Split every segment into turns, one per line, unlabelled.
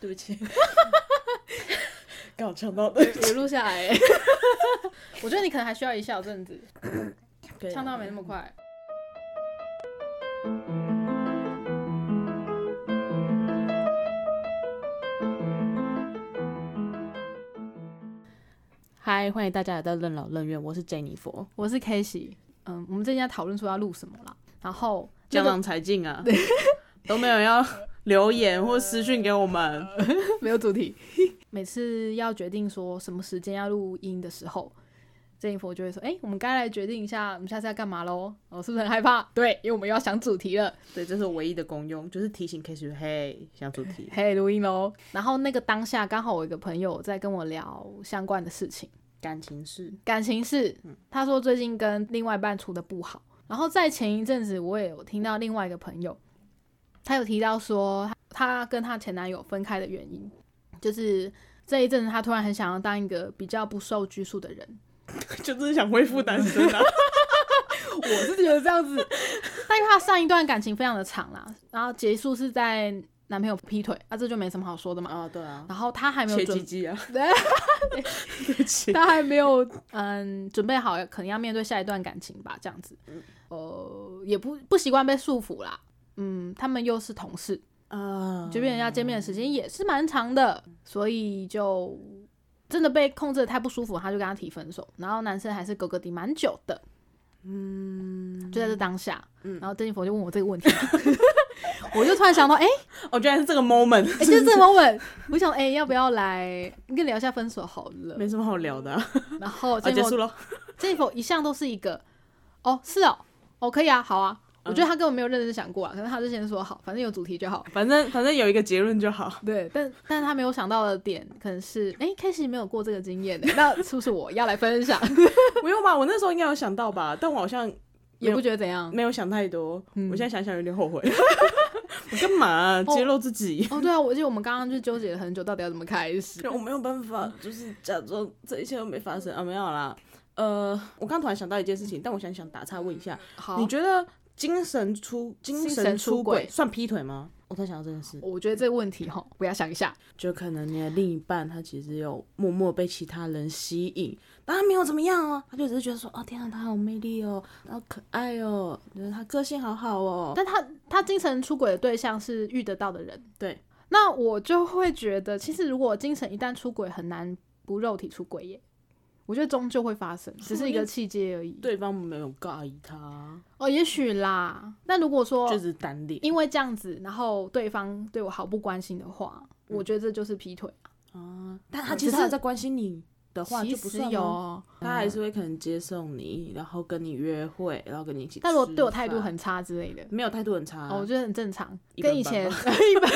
对不起，刚好呛到的，
有录下来。我觉得你可能还需要一小阵子，
对啊
呛到没那么快。
嗨，欢迎大家来到任劳任怨，我是 Jennifer，
我是 K 喜，嗯，我们最近在讨论说要录什么啦，然后
江郎才尽啊，都没有要留言或私讯给我们，
没有主题。每次要决定说什么时间要录音的时候，这一佛就会说：“哎、我们该来决定一下，我们下次要干嘛喽？”哦，是不是很害怕？对，因为我们要想主题了。
对，这是我唯一的功用，就是提醒 K 师嘿，想主题，
嘿，录音喽。然后那个当下刚好我一个朋友在跟我聊相关的事情，
感情事，
感情事。他说最近跟另外一半处的不好。然后在前一阵子，我也有听到另外一个朋友，他有提到说她跟她前男友分开的原因，就是这一阵子她突然很想要当一个比较不受拘束的人。
就是想恢复单身啊，
我是觉得这样子，但因为她上一段感情非常的长啦，然后结束是在男朋友劈腿，啊，这就没什么好说的嘛。
啊，对啊，
然后她还没有对
对不起，
他还没有嗯准备好，可能要面对下一段感情吧，这样子，呃，也不不习惯被束缚啦。嗯，他们又是同事，
啊，
这边要见面的时间也是蛮长的，所以就真的被控制的太不舒服，他就跟他提分手。然后男生还是隔个底蛮久的，嗯，就在这当下，然后邓一佛就问我这个问题，我就突然想到，哎、
哦，居然是这个 moment，
哎、就是这个 moment，我想，哎、要不要来跟你聊一下分手好了？
没什么好聊的啊，
然后
结束了，
这一否一向都是一个，哦，是哦，哦，可以啊，好啊。我觉得他根本没有认真想过啊，可能他之前说好，反正有主题就好。
反正反正有一个结论就好，
对，但但是他没有想到的点，可能是，哎 k 始没有过这个经验的，那是不是我要来分享？
不用吧，我那时候应该有想到吧，但我好像
也不觉得怎样。
没有想太多，
嗯
我现在想想有点后悔。我干嘛啊、揭露自己？
哦，对啊，我记得我们刚刚就纠结了很久，到底要怎么开始。
我没有办法，就是假装这一切都没发生啊，没有啦。呃，我刚突然想到一件事情，但我想想打岔问一下，
好
你，觉得精神出精
精神
神出
出轨
轨算劈腿吗？我在想到这件事，
我觉得这个问题哈，不要想一下。
就可能你的另一半他其实有默默被其他人吸引，但他没有怎么样哦，他就只是觉得说，哦天啊，他好魅力哦，好可爱哦，觉得他个性好好哦，
但他他精神出轨的对象是遇得到的人，
对，
那我就会觉得，其实如果精神一旦出轨，很难不肉体出轨耶。我觉得终究会发生，只是一个契机而已。
对方没有介意他，
哦，也许啦。那如果说
就是单恋
因为这样子，然后对方对我毫不关心的话，
嗯
我觉得这就是劈腿。
啊，但他其实他在关心你的话
其实有
他还是会可能接送你，然后跟你约会，然后跟你一起。
但如果对我态度很差之类的，
没有态度很差，
哦，我觉得很正常，跟以前
般
一般，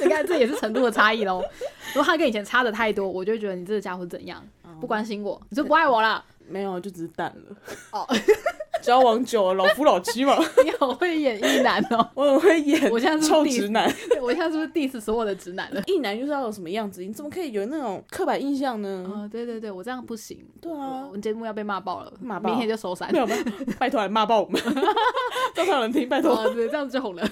你看这也是程度的差异喽。如果他跟以前差的太多，我就会觉得你这个家伙怎样，不关心我，你就不爱我了。
没有就只是淡了。
哦，
交往久了，老夫老妻嘛，
你好会演一男哦，
我很会演，
我现在是
臭直男。
我现在是不是 diss 所有的直男了？
一男就是要有什么样子，你怎么可以有那种刻板印象呢？
哦，对对对，我这样不行，
对啊
我，们节目要被骂爆了，
骂爆
明天就收山
没。有办法，拜托来骂爆我们，多少人听？拜托。
哦，对，这样就红了。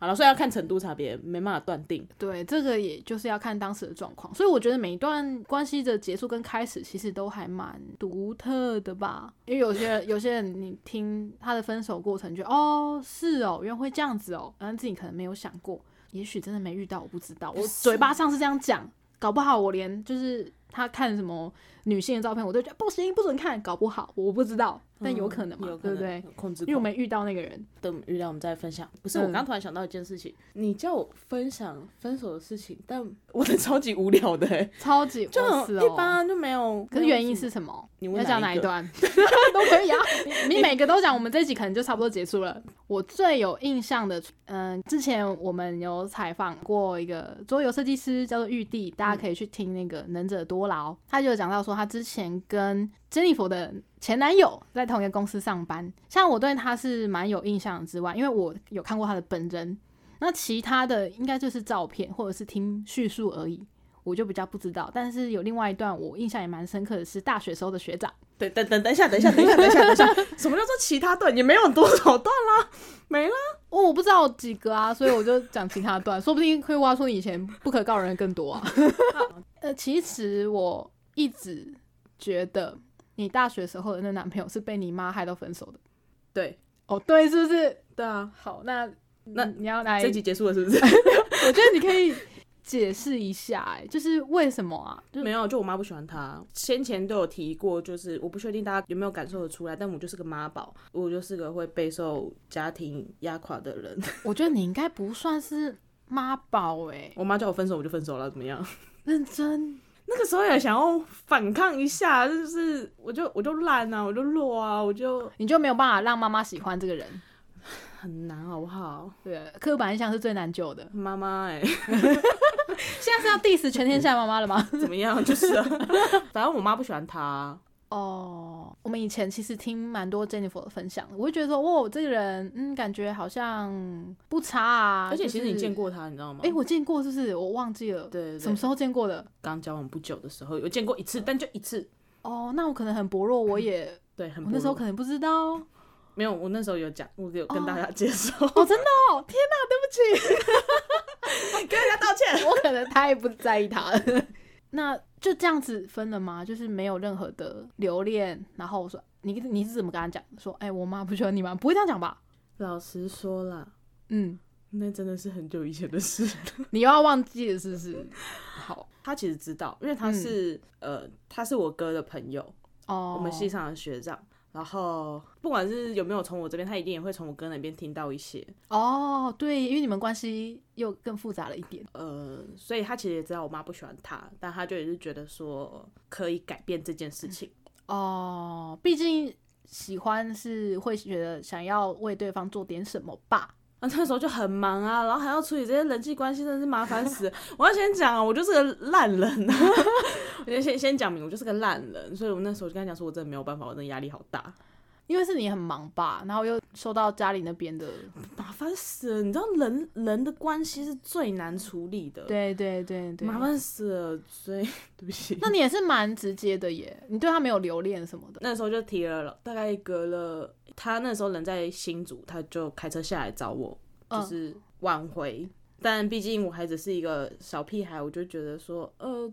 好了，所以要看程度差别，没办法断定。
对，这个也就是要看当时的状况，所以我觉得每一段关系的结束跟开始，其实都还蛮独特的吧。因为有些人，有些人你听他的分手过程，觉得哦是哦，原来会这样子哦，然后自己可能没有想过，也许真的没遇到，我不知道。我嘴巴上是这样讲，搞不好我连就是他看什么女性的照片，我都觉得不行，不准看，搞不好我不知道，但有可能嘛，
嗯有可能
对不对？
有控制
因为我
们
没遇到那个人，
等遇到我们再分享。不是，
嗯
我刚突然想到一件事情，你叫我分享分手的事情，但我的超级无聊的、欸，
超级
就
哦是哦
很一般啊，就没有。
可是原因是什么？
你问
要讲
哪一
段 都可以啊，你你每个都讲，我们这一集可能就差不多结束了。我最有印象的，嗯、之前我们有采访过一个桌游设计师，叫做玉帝，大家可以去听那个《能者多劳》，他就有讲到说，他之前跟珍妮佛的前男友在同一个公司上班。像我对他是蛮有印象之外，因为我有看过他的本人，那其他的应该就是照片或者是听叙述而已。我就比较不知道，但是有另外一段我印象也蛮深刻的是大学时候的学长，
对，等等等一下，等一下，等一下，等一下，等一下，什么叫做其他段？也没有多少段啦，没啦。
哦，我不知道有几个啊，所以我就讲其他段，说不定会挖出你以前不可告人的更多啊。呃，其实我一直觉得你大学时候的那男朋友是被你妈害到分手的。
对，
哦，对，是不是？
对啊，
好，那
那
你要来，
这集结束了是不是？
我觉得你可以解释一下、哎，就是为什么啊？就
没有，就我妈不喜欢他。先前都有提过，就是我不确定大家有没有感受得出来，但我就是个妈宝，我就是个会备受家庭压垮的人。
我觉得你应该不算是妈宝哎，
我妈叫我分手，我就分手了，怎么样？
认真。
那个时候也想要反抗一下，就是我就我就烂啊，我就弱啊，我就
你就没有办法让妈妈喜欢这个人。
很难，好不好？
对，刻板印象是最难救的。
妈妈哎、
现在是要 diss 全天下妈妈了吗？
怎么样？就是、啊，反正我妈不喜欢他。
哦，我们以前其实听蛮多 Jennifer 的分享的，我会觉得说，哇，这个人，嗯，感觉好像不差啊。
而且其实你见
过，
过他，你知道吗？
哎、我见过，是不是？我忘记了，
对
什么时候见过的？
刚交往不久的时候有见过一次，但就一次。
哦，那我可能很薄弱，我也，
对，很
我那时候可能不知道。
没有，我那时候有讲，我有跟大家介绍，
哦，真的哦，天哪，对不起，
跟大家道歉。
我可能太不在意他了。那就这样子分了吗？就是没有任何的留恋，然后我说你你是怎么跟他讲？说哎、我妈不喜欢你吗？不会这样讲吧？
老实说啦，
嗯，
那真的是很久以前的事。
你又要忘记了是不是？好
他其实知道，因为他是、呃，他是我哥的朋友，
哦，
我们系上的学长。然后不管是有没有从我这边，他一定也会从我哥那边听到一些。
哦，对，因为你们关系又更复杂了一点。
呃，所以他其实也知道我妈不喜欢他，但他就也是觉得说可以改变这件事情。
哦，毕竟喜欢是会觉得想要为对方做点什么吧。
啊，那时候就很忙啊，然后还要处理这些人际关系，真的是麻烦死。我要先讲啊，我就是个烂人啊，我先先先讲明，我就是个烂人，所以我那时候就跟他讲说，我真的没有办法，我真的压力好大，
因为是你很忙吧，然后又收到家里那边的，
麻烦死了。你知道人人的关系是最难处理的，，
对对对对，
麻。烦死了，所以 对不起。
那你也是蛮直接的耶，你对他没有留恋什么的。
那时候就提了，大概隔了，他那时候人在新竹，他就开车下来找我，
嗯
就是挽回。但毕竟我还只是一个小屁孩，我就觉得说，呃，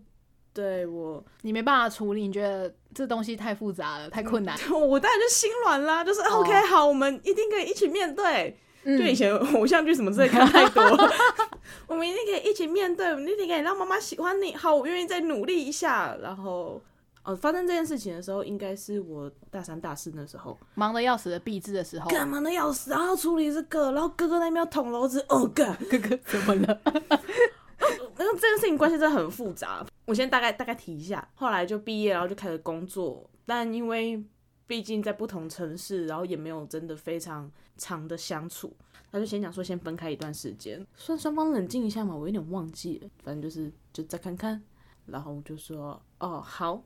对我，
你没办法处理，你觉得这东西太复杂了，太困难。
我当然就心软啦，就是、
哦
OK，好，我们一定可以一起面对。
嗯
就以前偶像剧什么之类看太多，我们一定可以一起面对，我们一定可以让妈妈喜欢你。好，我愿意再努力一下。然后，哦，发生这件事情的时候，应该是我大三、大四那时候，
忙得要死的毕制的时候，
干忙的要死，然后处理这个，然后哥哥那边要捅娄子，哦干，
哥哥怎么了？
然后这件事情关系真的很复杂。我先大概大概提一下，后来就毕业，然后就开始工作，但因为毕竟在不同城市，然后也没有真的非常长的相处，他就先讲说先分开一段时间，算双方冷静一下嘛，我有点忘记了，反正就是就再看看，然后我就说哦好。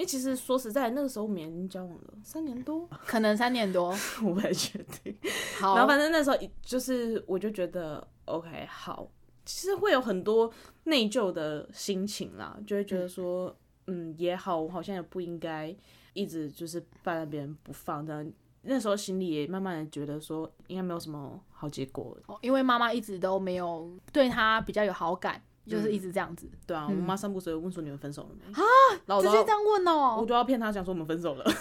因为其实说实在，那个时候我们已经交往了三年多，
可能三年多。
我不太确定。
好，
然后反正那时候就是，我就觉得 OK 好，其实会有很多内疚的心情啦，就会觉得说，嗯也好，我好像也不应该一直就是放在别人不放这样。那时候心里也慢慢的觉得说，应该没有什么好结果，
哦因为妈妈一直都没有对他比较有好感，就是一直这样子，
对啊，我妈三不五时问说你们分手了没？
啊，
然后我都要
直接这样问哦
我
哦、
都要骗她讲说我们分手了。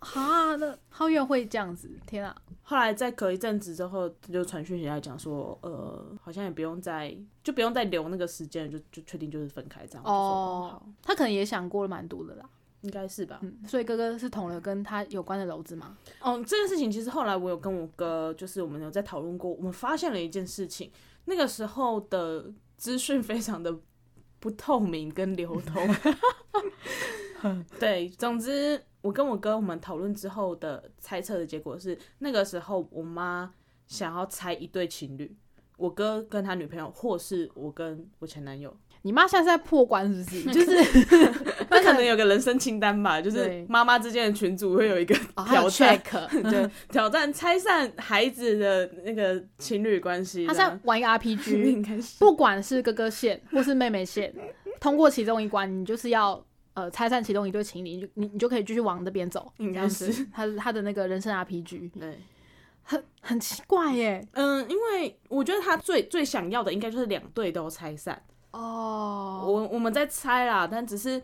啊，那浩月会这样子，天啊！
后来再隔一阵子之后，就传讯息来讲说，呃，好像也不用再就不用再留那个时间，就就确定就是分开这样。
哦
好，
他可能也想过了蛮多的啦，
应该是吧。
嗯，所以哥哥是捅了跟他有关的篓子吗？
哦，这件事情其实后来我有跟我哥，就是我们有在讨论过，我们发现了一件事情，那个时候的资讯非常的不透明跟流通。对，总之我跟我哥我们讨论之后的猜测的结果是，那个时候我妈想要猜一对情侣，我哥跟他女朋友，或是我跟我前男友。
你妈现在是在破关是不是？就是
那可能有个人生清单吧，就是
对
妈妈之间的群组会有一个挑战 对，挑战拆散孩子的那个情侣关系。
他
这样
在玩一个 RPG，
是
不管是哥哥线或是妹妹线，通过其中一关，你就是要呃拆散其中一对情侣，你就你你就可以继续往那边走，
应该是
他他的那个人生 RPG
对，
很很奇怪耶。
嗯，因为我觉得他最最想要的应该就是两队都拆散。
哦，
我我们在猜啦，但只是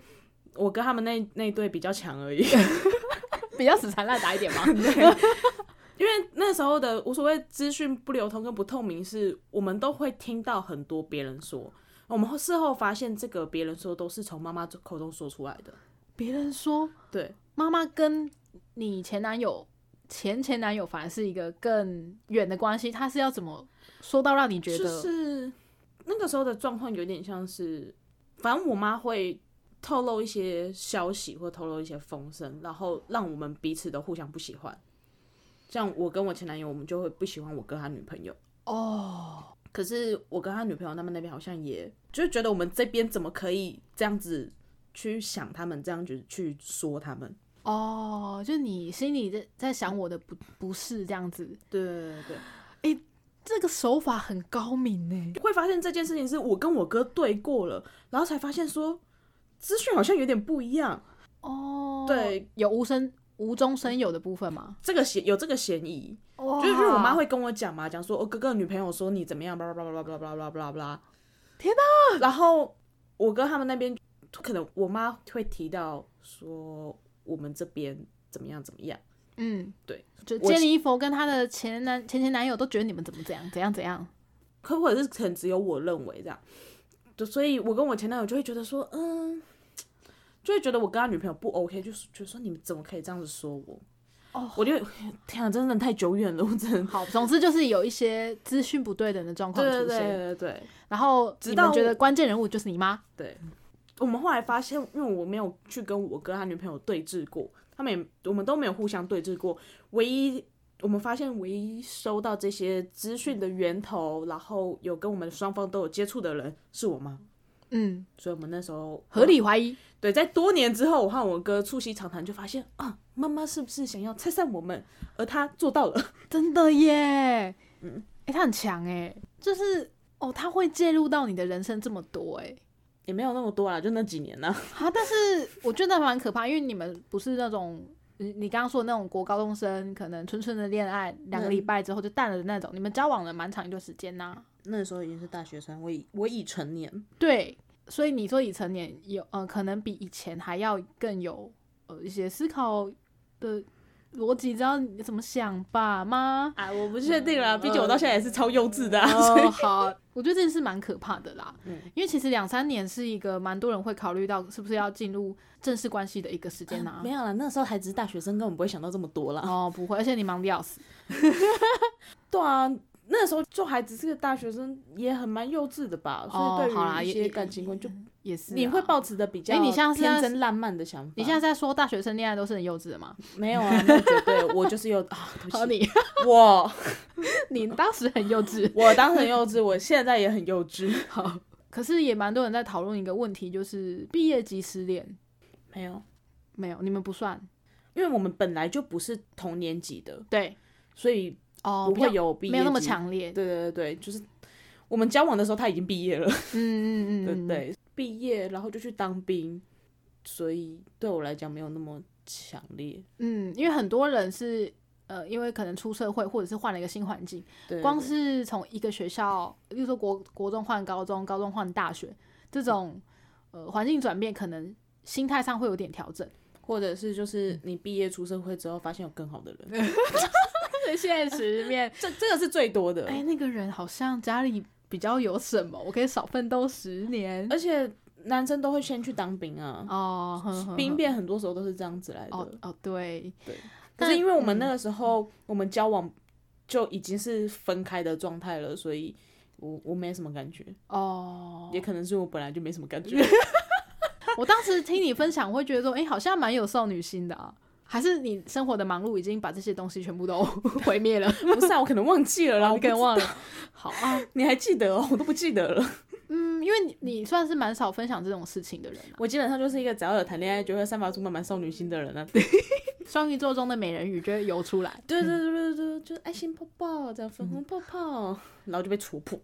我跟他们那那一队比较强而已。
比较死缠烂打一点嘛。
因为那时候的无所谓资讯不流通跟不透明，是我们都会听到很多别人说，我们事后发现这个别人说都是从妈妈口中说出来的。
别人说
对，
妈妈跟你前男友、前前男友反而是一个更远的关系，他是要怎么说到让你觉
就
得？
是那个时候的状况有点像是，反正我妈会透露一些消息或透露一些风声，然后让我们彼此都互相不喜欢。像我跟我前男友，我们就会不喜欢我跟他女朋友。
哦，
可是我跟他女朋友他们那边好像也就是觉得我们这边怎么可以这样子去想他们，这样子去说他们。
哦，就你心里在在想我的不不是这样子，
对对对对
这个手法很高明呢。
会发现这件事情是我跟我哥对过了，然后才发现说资讯好像有点不一样。
哦，
对，
有无声无中生有的部分吗？
这个嫌有这个嫌疑，
哦
就是我妈会跟我讲嘛，讲说我哥哥女朋友说你怎么样，巴拉巴拉巴拉巴拉巴拉巴拉巴拉。
天
哪！然后我哥他们那边可能我妈会提到说我们这边怎么样怎么样。
嗯，
对，
就
我
杰尼佛跟她的前男前前男友都觉得你们怎么怎样怎样怎样。
可或者是可能只有我认为这样，就所以我跟我前男友就会觉得说，嗯，就会觉得我跟他女朋友不 OK，就是觉得说你们怎么可以这样子说我？
哦
我就天啊，真的太久远了，我真的。
好，总之就是有一些资讯不对等的状况出现，
对对对
然后
直到
觉得关键人物就是你妈。
对，我们后来发现，因为我没有去跟我跟他女朋友对峙过，他们也我们都没有互相对峙过，唯一我们发现唯一收到这些资讯的源头，然后有跟我们双方都有接触的人是我妈，
嗯，
所以我们那时候
合理怀疑。
对，在多年之后，我和我哥促膝长谈，就发现啊，妈妈是不是想要拆散我们？而她做到了。
真的耶，嗯，哎、她很强哎，就是哦，她会介入到你的人生这么多哎，
也没有那么多啦，就那几年呢、
啊，但是我觉得蛮可怕，因为你们不是那种你你刚刚说的那种国高中生，可能纯纯的恋爱两个礼拜之后就淡了的那种，你们交往了蛮长一段时间呐、
那时候已经是大学生，我已我已成年。
对，所以你说已成年有呃，可能比以前还要更有呃一些思考的逻辑，知道你怎么想吧，妈。
啊，我不确定啦，毕竟我到现在也是超幼稚的、
好，我觉得这件事蛮可怕的啦。
嗯
因为其实两三年是一个蛮多人会考虑到是不是要进入正式关系的一个时间呐、
没有啦，那时候还只是大学生，根本不会想到这么多啦。
哦，不会，而且你忙的要死。
对啊，那时候就还只是个大学生，也很蛮幼稚的吧。
哦
所以对于一些感情观就
也是啊，
你会保持的比较
哎你像是在
天真烂漫的想法。
你现在在说大学生恋爱都是很幼稚的吗？
没有啊？那绝对，我就是幼啊，对不起，
你，
我
你当时很幼稚。
我当时很幼稚，我现在也很幼稚。
好，可是也蛮多人在讨论一个问题，就是毕业即失恋。
没有，
没有，你们不算。
因为我们本来就不是同年级的，
对，
所以
哦，
不会有毕业
没有那么。强烈。
对对对对，就是我们交往的时候他已经毕业了，
嗯嗯嗯，
对？对？毕业然后就去当兵，所以对我来讲没有那么强烈。
嗯，因为很多人是呃，因为可能出社会或者是换了一个新环境，
对，
光
对
是从一个学校，例如说国国中换高中，高中换大学，这种呃环境转变，可能心态上会有点调整。
或者是就是你毕业出社会之后，发现有更好的人，
在现实面，
这这个是最多的。
哎，那个人好像家里比较有什么，我可以少奋斗十年。
而且男生都会先去当兵啊，
哦，呵呵呵
兵变很多时候都是这样子来的。
哦哦，对，
可是因为我们那个时候、我们交往就已经是分开的状态了，所以我我没什么感觉，
哦，
也可能是我本来就没什么感觉。
我当时听你分享，我会觉得说，哎、好像蛮有少女心的啊。还是你生活的忙碌已经把这些东西全部都 毁灭了？
不是啊，我可能忘记了啦，我
你可能忘
了。
好啊，
你还记得哦？我都不记得了。
嗯，因为你你算是蛮少分享这种事情的人啊。
我基本上就是一个只要有谈恋爱就会散发出满满少女心的人啊。
双鱼座中的美人鱼就会游出来。
对对对对对，就是爱心泡泡，这样粉红泡泡，然后就被戳破。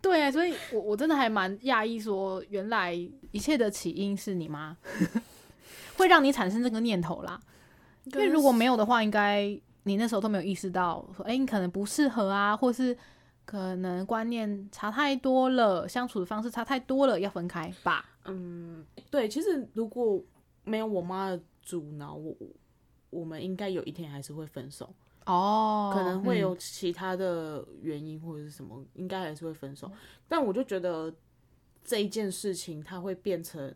对，所以我我真的还蛮讶异，说原来一切的起因是你妈，会让你产生这个念头啦。因为如果没有的话，应该你那时候都没有意识到，说哎，你可能不适合啊，或是可能观念差太多了，相处的方式差太多了，要分开吧。
嗯，对，其实如果没有我妈的阻挠，我我们应该有一天还是会分手。
哦，
可能会有其他的原因或者是什么，应该还是会分手。但我就觉得这一件事情，它会变成，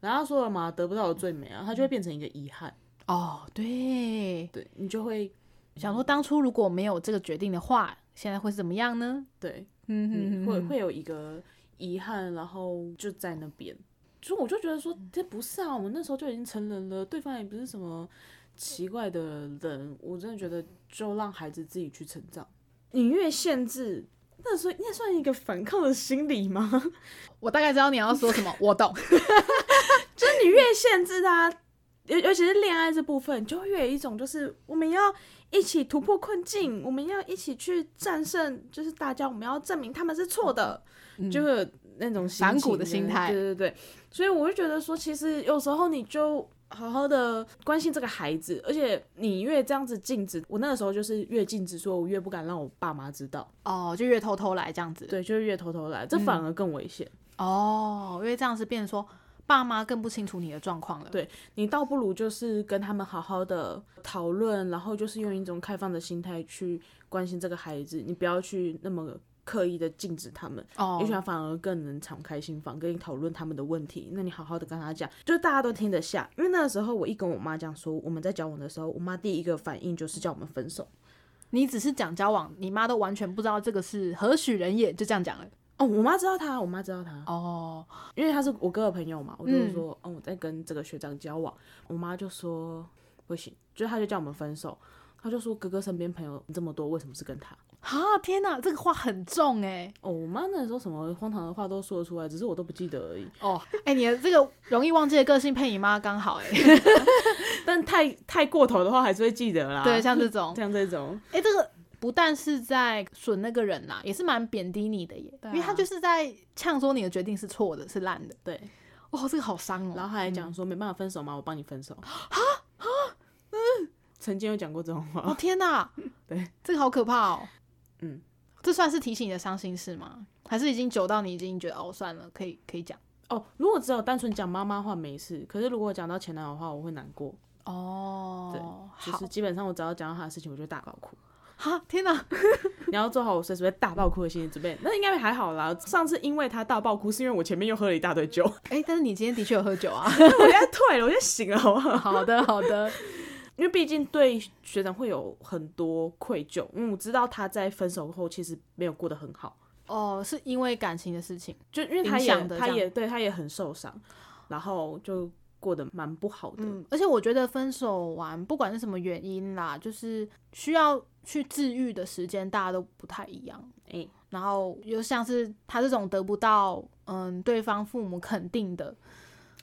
人家说了嘛，得不到的最美啊，它就会变成一个遗憾。
哦，对，
对你就会
想说，当初如果没有这个决定的话，现在会是怎么样呢？
对，
嗯
会会有一个遗憾，然后就在那边。所以我就觉得说，这不是啊，我们那时候就已经成人了，对方也不是什么。奇怪的人，我真的觉得就让孩子自己去成长。你越限制，那算那算一个反抗的心理吗？
我大概知道你要说什么，我懂。
就是你越限制他，尤尤其是恋爱这部分，就会越有一种就是我们要一起突破困境，我们要一起去战胜，就是大家我们要证明他们是错的，就会那种
反骨的心态。
对对对，所以我就觉得说，其实有时候你就。好好的关心这个孩子，而且你越这样子禁止，我那个时候就是越禁止，说我越不敢让我爸妈知道，
哦，就越偷偷来这样子，
对，就是越偷偷来，这反而更危险。
哦，因为这样子变成说爸妈更不清楚你的状况了，
对你倒不如就是跟他们好好的讨论，然后就是用一种开放的心态去关心这个孩子，你不要去那么。刻意的禁止他们，哦，也许他反而更能敞开心房跟你讨论他们的问题。那你好好的跟他讲，就是大家都听得下。因为那个时候我一跟我妈讲说我们在交往的时候，我妈第一个反应就是叫我们分手。
你只是讲交往，你妈都完全不知道这个是何许人也，就这样讲了。
哦，我妈知道他，我妈知道他。哦，因为他是我哥的朋友嘛，我就说，哦，我在跟这个学长交往。我妈就说不行，就他就叫我们分手。他就说哥哥身边朋友这么多，为什么是跟他？
啊天哪，这个话很重哎！
哦，我妈那时候什么荒唐的话都说得出来，只是我都不记得而已。
哦，哎，你的这个容易忘记的个性配你妈刚好哎，
但太太过头的话还是会记得啦。
对，像这种，
像这种，
哎，这个不但是在损那个人呐，也是蛮贬低你的耶，因为他就是在呛说你的决定是错的，是烂的。
对，
哦，这个好伤哦。
然后他还讲说没办法分手吗？我帮你分手。啊啊，嗯，曾经有讲过这种话。
哦天哪，
对，
这个好可怕哦。嗯，这算是提醒你的伤心事吗？还是已经久到你已经觉得哦算了，可以可以讲
哦？如果只有单纯讲妈妈话没事，可是如果讲到前男友的话，我会难过
哦。
对，就是基本上我只要讲到他的事情，我就大爆哭。
哈，天哪！
你要做好我随时会大爆哭的心理准备。那应该还好啦。上次因为他大爆哭，是因为我前面又喝了一大堆酒。
哎，但是你今天的确有喝酒啊！
我现在退了，我现在醒了，好不好？
好的，好的。
因为毕竟对学长会有很多愧疚，因为我知道他在分手后其实没有过得很好。
哦，是因为感情的事情，
就因为他也他也对他也很受伤，然后就过得蛮不好的。
嗯，而且我觉得分手完不管是什么原因啦，就是需要去治愈的时间大家都不太一样。哎，然后又像是他这种得不到嗯对方父母肯定的。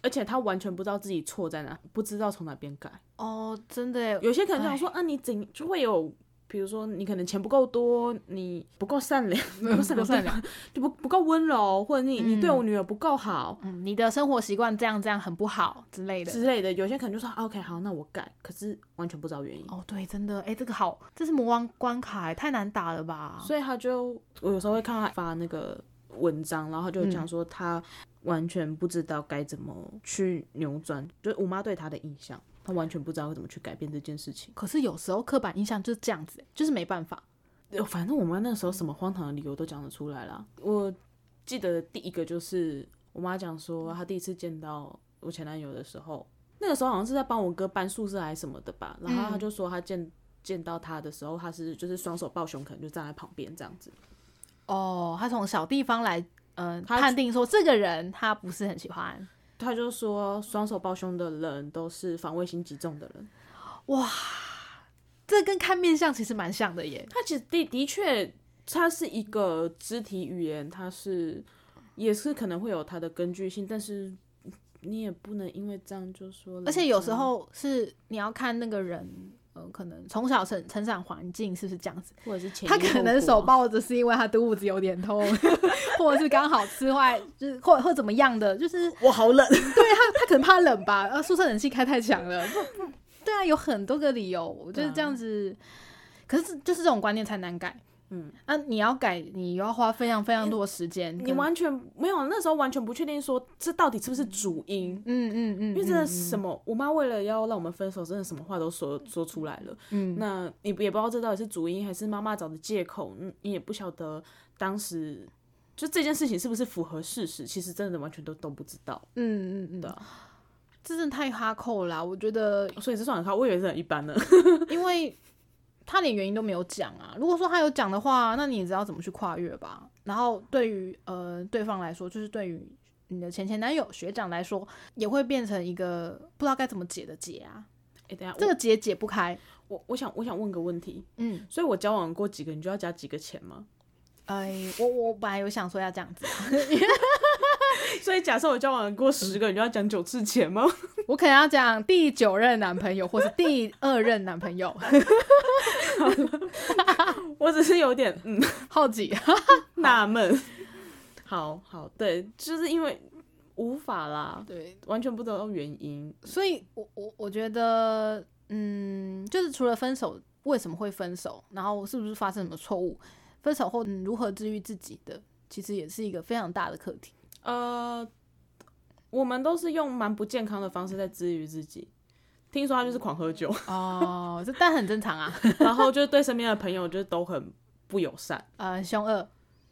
而且他完全不知道自己错在哪，不知道从哪边改。
哦，真的，
有些可能想说，啊，你怎就会有，比如说你可能钱不够多，你不够善良，不够善良，就不不够温柔，或者你你对我女儿不够好，
嗯，你的生活习惯这样这样很不好之类的
之类的。有些可能就说，OK，好，那我改，可是完全不知道原因。
哦，对，真的，哎，这个好，这是魔王关卡，太难打了吧？
所以他就，我有时候会看他发那个文章，然后就讲说他。完全不知道该怎么去扭转，就是我妈对他的印象，他完全不知道怎么去改变这件事情。
可是有时候刻板印象就是这样子，就是没办法。
反正我妈那时候什么荒唐的理由都讲得出来了。我记得第一个就是我妈讲说，她第一次见到我前男友的时候，那个时候好像是在帮我哥搬宿舍还是什么的吧。然后她就说，她见见到他的时候，他是就是双手抱胸，可能就站在旁边这样子。
哦，他从小地方来。嗯，判定说这个人他不是很喜欢，
他就说双手抱胸的人都是防卫心极重的人。
哇，这跟看面相其实蛮像的耶。
他其实的的确，他是一个肢体语言，他是也是可能会有他的根据性，但是你也不能因为这样就说。
而且有时候是你要看那个人，呃，可能从小成成长环境是不是这样子？
或者是前
他可能手抱着是因为他肚子有点痛，或者是刚好吃坏，就是或或怎么样的，就是
我好冷，对
他他可能怕冷吧，呃，宿舍冷气开太强了。对啊，有很多个理由，我觉得这样子，可是就是这种观念才难改。
嗯，
啊，你要改，你要花非常非常多的时间。
你完全没有那时候完全不确定说这到底是不是主因。
嗯嗯嗯，
因为真的
嗯
什么，我妈为了要让我们分手，真的什么话都说说出来了。
嗯
那你也不知道这到底是主因还是妈妈找的借口，嗯你也不晓得当时就这件事情是不是符合事实，其实真的完全都都不知道。
嗯嗯嗯，
对啊
这真的太哈扣啦！我觉得，
所以这算很好，我以为是很一般的。
因为他连原因都没有讲啊。如果说他有讲的话，那你也知道怎么去跨越吧。然后对于呃对方来说，就是对于你的前前男友学长来说，也会变成一个不知道该怎么解的结啊。
哎、等下，
这个结解不开。
我我我想我想问个问题，
嗯，
所以我交往过几个，你就要加几个钱吗？
哎，我我本来有想说要这样子，
所以假设我交往过十个，你就要讲九次钱吗？
我可能要讲第九任男朋友或是第二任男朋友，
我只是有点嗯
好奇。
纳闷。好好，对，就是因为无法啦，
对，
完全不知道原因。
所以我我我觉得，嗯，就是除了分手为什么会分手，然后是不是发生什么错误，分手后、嗯、如何治愈自己的，其实也是一个非常大的课题。
呃，我们都是用蛮不健康的方式在治愈自己。听说他就是狂喝酒，
哦，这但很正常啊。
然后就是对身边的朋友就是都很不友善。
呃，凶恶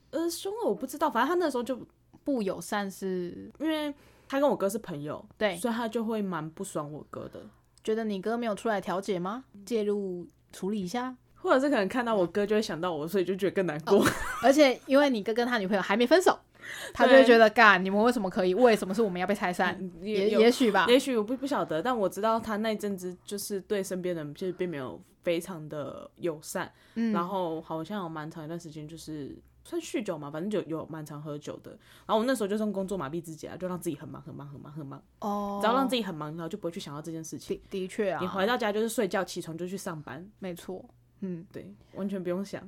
呃，凶恶我不知道，反正他那时候就
不友善是
因为他跟我哥是朋友，
对，
所以他就会蛮不爽我哥的，
觉得你哥没有出来调解吗？介入处理一下。
或者是可能看到我哥就会想到我，所以就觉得更难过。
而且因为你哥跟他女朋友还没分手，他就会觉得干，你们为什么可以？为什么是我们要被拆散？也也许吧。
也许我不不晓得，但我知道他那阵子就是对身边人就是并没有非常的友善，
嗯
然后好像有蛮长一段时间就是算酗酒嘛，反正就有蛮常喝酒的。然后我那时候就用工作麻痹自己啊，就让自己很忙很忙很忙很忙，
哦，
只要让自己很忙，然后就不会去想到这件事情。
的的确啊，
你回到家就是睡觉，起床就去上班，
没错，嗯
对，完全不用想。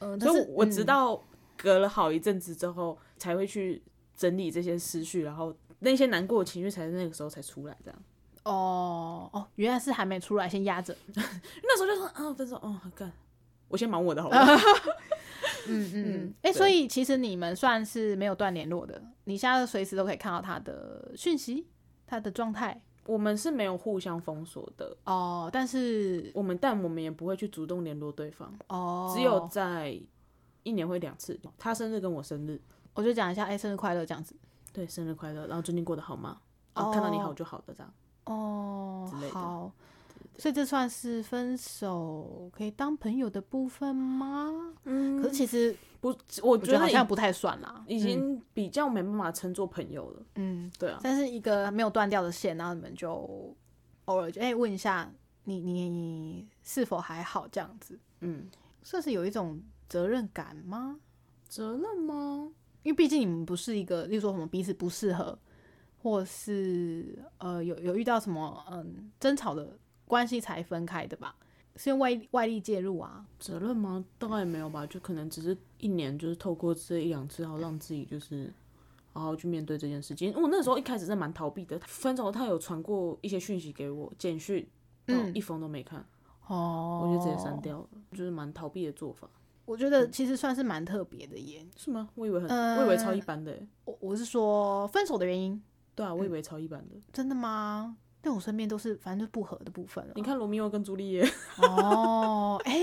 嗯，
所以
但是
我直
嗯
到隔了好一阵子之后，才会去整理这些思绪，然后那些难过的情绪才在那个时候才出来，这样。
哦哦，原来是还没出来，先压着。
那时候就说啊，分手，哦，干，我先忙我的好了。
嗯嗯哎、
对
所以其实你们算是没有断联络的，你现在随时都可以看到他的讯息，他的状态。
我们是没有互相封锁的，
哦，但是
我们但我们也不会去主动联络对方，
哦，
只有在一年会两次，他生日跟我生日，
我就讲一下，哎、生日快乐这样子。
对，生日快乐，然后最近过得好吗？哦，
哦
看到你好就好的这样。
哦
之类，的
好，所以这算是分手可以当朋友的部分吗？
嗯
可是其实
不，我
我觉得好像不太算啦，
已经比较没办法称作朋友了。
嗯，嗯
对啊，
但是一个没有断掉的线，然后你们就偶尔就哎、问一下你你你是否还好这样子，
嗯，
算是有一种责任感吗？
责任吗？
因为毕竟你们不是一个，例如说什么彼此不适合，或是呃有有遇到什么嗯争吵的关系才分开的吧？是用外外力介入啊？
责任吗？大概没有吧，就可能只是一年，就是透过这一两次，然后让自己就是好好去面对这件事情。我那时候一开始是蛮逃避的，分手他有传过一些讯息给我，简讯，嗯，
嗯
一封都没看，
哦
我就直接删。掉了，就是蛮逃避的做法，
我觉得其实算是蛮特别的耶。
是吗？我以为很，
呃
我以为超一般的欸，
我我是说分手的原因，
对啊，我以为超一般的。
真的吗？但我身边都是反正就不合的部分了。
你看罗密欧跟朱丽叶，
哦，哎、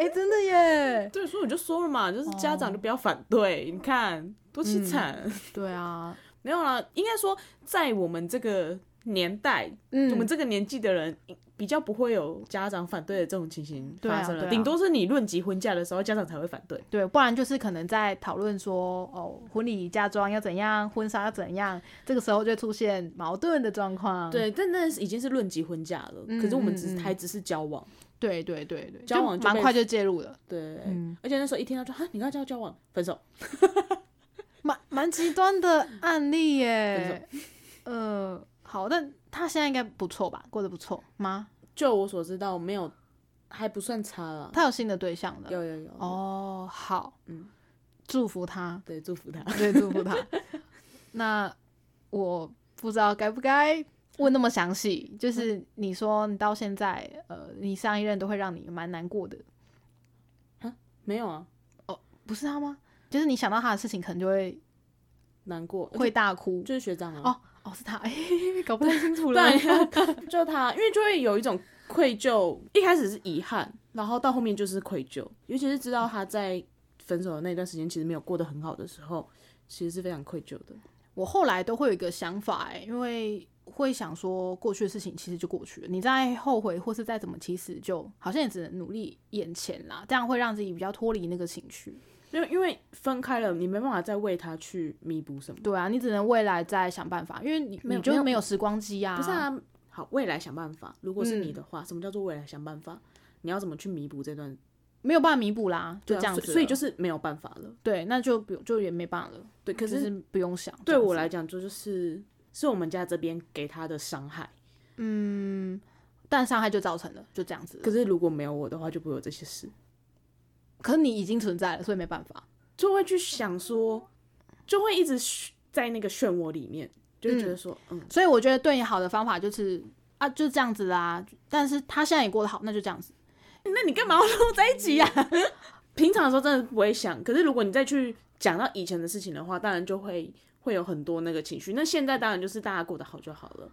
哎、真的耶。
对，所以我就说了嘛，就是家长就不要反对，你看多凄惨。
对啊，
没有啦，应该说在我们这个年代，
嗯
我们这个年纪的人比较不会有家长反对的这种情形发生了，顶、多是你论及婚嫁的时候，家长才会反对。
对，不然就是可能在讨论说，哦，婚礼嫁妆要怎样，婚纱要怎样，这个时候就出现矛盾的状况。
对，但那是已经是论及婚嫁了，
嗯
可是我们只是还只是交往，
对对对对，
交往
蛮快就介入了，
对，
嗯
而且那时候一听到说哈，你刚交交往分手，
蛮蛮极端的案例耶。呃，好，但他现在应该不错吧，过得不错吗？
就我所知道没有还不算差了。
他有新的对象了。
有有有，
哦，好，
嗯，
祝福他，
对，祝福他。
对，祝福他。那我不知道该不该问那么详细，就是你说你到现在，呃，你上一任都会让你蛮难过的，
没有啊，哦
不是他吗？就是你想到他的事情，可能就会
难过
会大哭。
就是学长啊。
哦哦，是他，哎、搞不太清楚了。
对，就他，因为就会有一种愧疚，一开始是遗憾，然后到后面就是愧疚，尤其是知道他在分手的那段时间其实没有过得很好的时候，其实是非常愧疚的。
我后来都会有一个想法、哎，因为会想说，过去的事情其实就过去了，你再后悔或是再怎么，其实就好像也只能努力眼前啦，这样会让自己比较脱离那个情绪。
因为因为分开了，你没办法再为他去弥补什么。
对啊，你只能未来再想办法，因为你你就没有时光机啊。
不是啊，好，未来想办法。如果是你的话，什么叫做未来想办法？你要怎么去弥补这段？
没有办法弥补啦，就这样子了、
所以所以就是没有办法了。
对，那就不就也没办法了。
对，可
是是不用想。
对我来讲，就就是是我们家这边给他的伤害。
嗯，但伤害就造成了，就这样子。
可是如果没有我的话，就不会有这些事。
可是你已经存在了，所以没办法。
就会去想说，就会一直在那个漩涡里面，就觉得说，嗯，
所以我觉得对你好的方法就是啊，就这样子啦。但是他现在也过得好，那就这样子。
那你干嘛要录在一起呀、平常的时候真的不会想，可是如果你再去讲到以前的事情的话，当然就会会有很多那个情绪。那现在当然就是大家过得好就好了。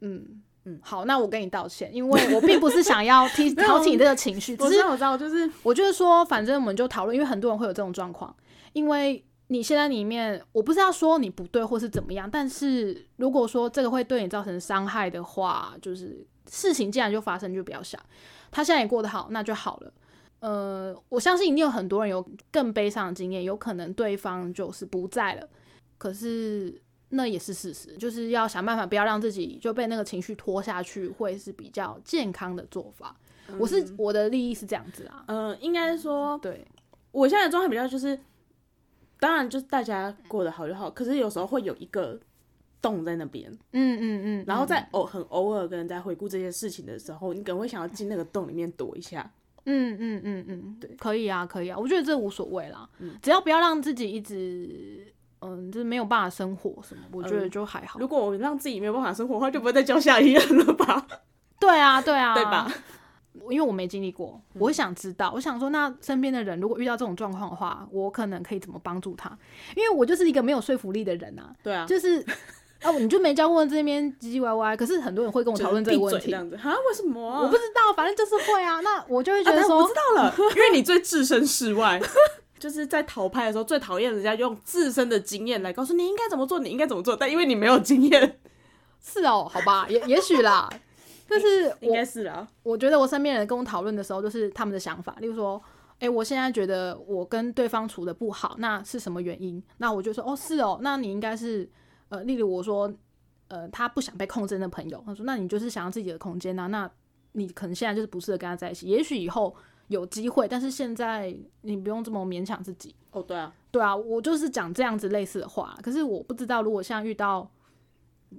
嗯嗯，好，那我跟你道歉，因为我并不是想要提 挑起你这个情绪，只是
我知道，我知道，就是
我就是说，反正我们就讨论，因为很多人会有这种状况，因为你现在里面，我不是要说你不对或是怎么样，但是如果说这个会对你造成伤害的话，就是事情既然就发生，就不要想。他现在也过得好，那就好了。呃，我相信一定有很多人有更悲伤的经验，有可能对方就是不在了，可是那也是事实，就是要想办法不要让自己就被那个情绪拖下去，会是比较健康的做法。我是我的利益是这样子啊，
嗯、呃应该说，
对，
我现在的状态比较就是，当然就是大家过得好就好，可是有时候会有一个洞在那边，
嗯嗯嗯，
然后在偶很偶尔跟人在回顾这些事情的时候，你可能会想要进那个洞里面躲一下。
嗯嗯嗯嗯，
对。
可以啊，可以啊，我觉得这无所谓啦，只要不要让自己一直，嗯，就是没有办法生活什么，我觉得就还好。
如果我让自己没有办法生活的话，就不会再交下一任了吧？
对啊，对啊，
对吧？
因为我没经历过，我想知道，我想说，那身边的人如果遇到这种状况的话，我可能可以怎么帮助他？因为我就是一个没有说服力的人啊，
对啊，
就是。哦，你就没教过这边唧唧歪歪，可是很多人会跟我讨论这个问题
这，样子啊？为什么啊？
我不知道，反正就是会啊。那我就会觉得说，
我知道了，因为你最置身事外，就是在逃拍的时候最讨厌人家用自身的经验来告诉你应该怎么做，你应该怎么做，但因为你没有经验，
是哦，好吧，也也许啦。但是
应该是啦。
我觉得我身边人跟我讨论的时候，就是他们的想法，例如说，诶，我现在觉得我跟对方处的不好，那是什么原因？那我就说，哦，是哦，那你应该是，呃，例如我说，呃，他不想被控制的朋友，他说，那你就是想要自己的空间啊，那你可能现在就是不适合跟他在一起，也许以后有机会，但是现在你不用这么勉强自己。
哦，对啊，
对啊，我就是讲这样子类似的话，可是我不知道如果现在遇到，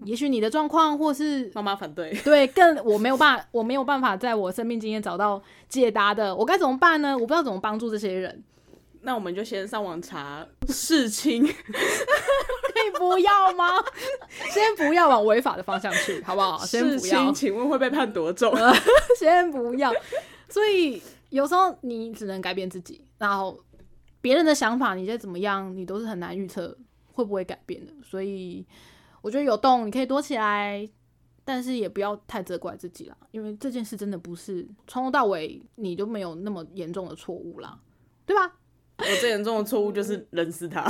也许你的状况，或是
妈妈反对。
对，更我没有办法，我没有办法在我生命经验找到解答的，我该怎么办呢？我不知道怎么帮助这些人，
那我们就先上网查事情，
可以不要吗？先不要往违法的方向去，好不好？先不要，，
请问会被判多重？
先不要。所以有时候你只能改变自己，然后别人的想法，你再怎么样，你都是很难预测会不会改变的。所以我觉得有洞，你可以躲起来。但是也不要太责怪自己啦，因为这件事真的不是从头到尾你都没有那么严重的错误啦，对吧？
我最严重的错误就是认识他。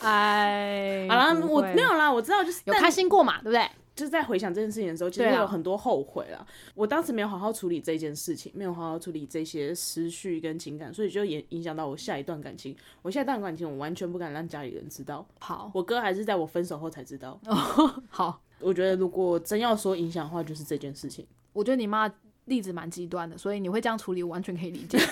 哎，
好啦，我没有啦，我知道，就是
有开心过嘛，对不对？
就是在回想这件事情的时候，其实有很多后悔啦。我当时没有好好处理这件事情，没有好好处理这些思绪跟情感，所以就也影响到我下一段感情。我下一段感情，我完全不敢让家里人知道。
好，
我哥还是在我分手后才知道。
好，
我觉得如果真要说影响的话，就是这件事情。
我觉得你妈例子蛮极端的，所以你会这样处理，我完全可以理解。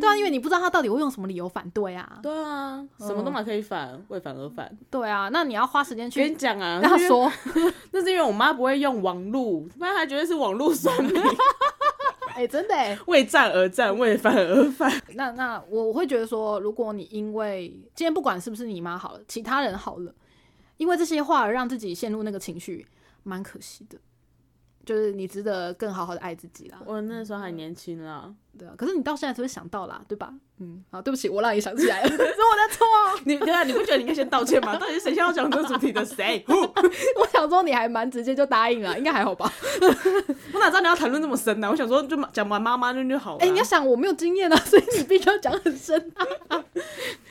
对啊，因为你不知道他到底会用什么理由反对啊。
对啊，什么都嘛可以反，为反而反。
对啊，那你要花时间去
跟
去
你讲啊，
跟他说，
那是因为我妈不会用网络，不然她绝对是网络酸民。
哎、真的哎、
为战而战，为反而反。
那那我会觉得说，如果你因为今天不管是不是你妈好了，其他人好了，因为这些话而让自己陷入那个情绪，蛮可惜的。就是你值得更好好的爱自己啦，
我那时候还年轻啦，
对啊。可是你到现在才会想到啦，对吧？嗯，好，对不起，我让你想起来了，是我的错。
你对啊，你不觉得你应该先道歉吗？到底是谁先要讲这个主题的？谁？
我想说你还蛮直接就答应了，应该还好吧？
我哪知道你要谈论这么深呢、我想说就讲完妈妈那就好了。
哎、你要想我没有经验啊，所以你必须要讲很深啊。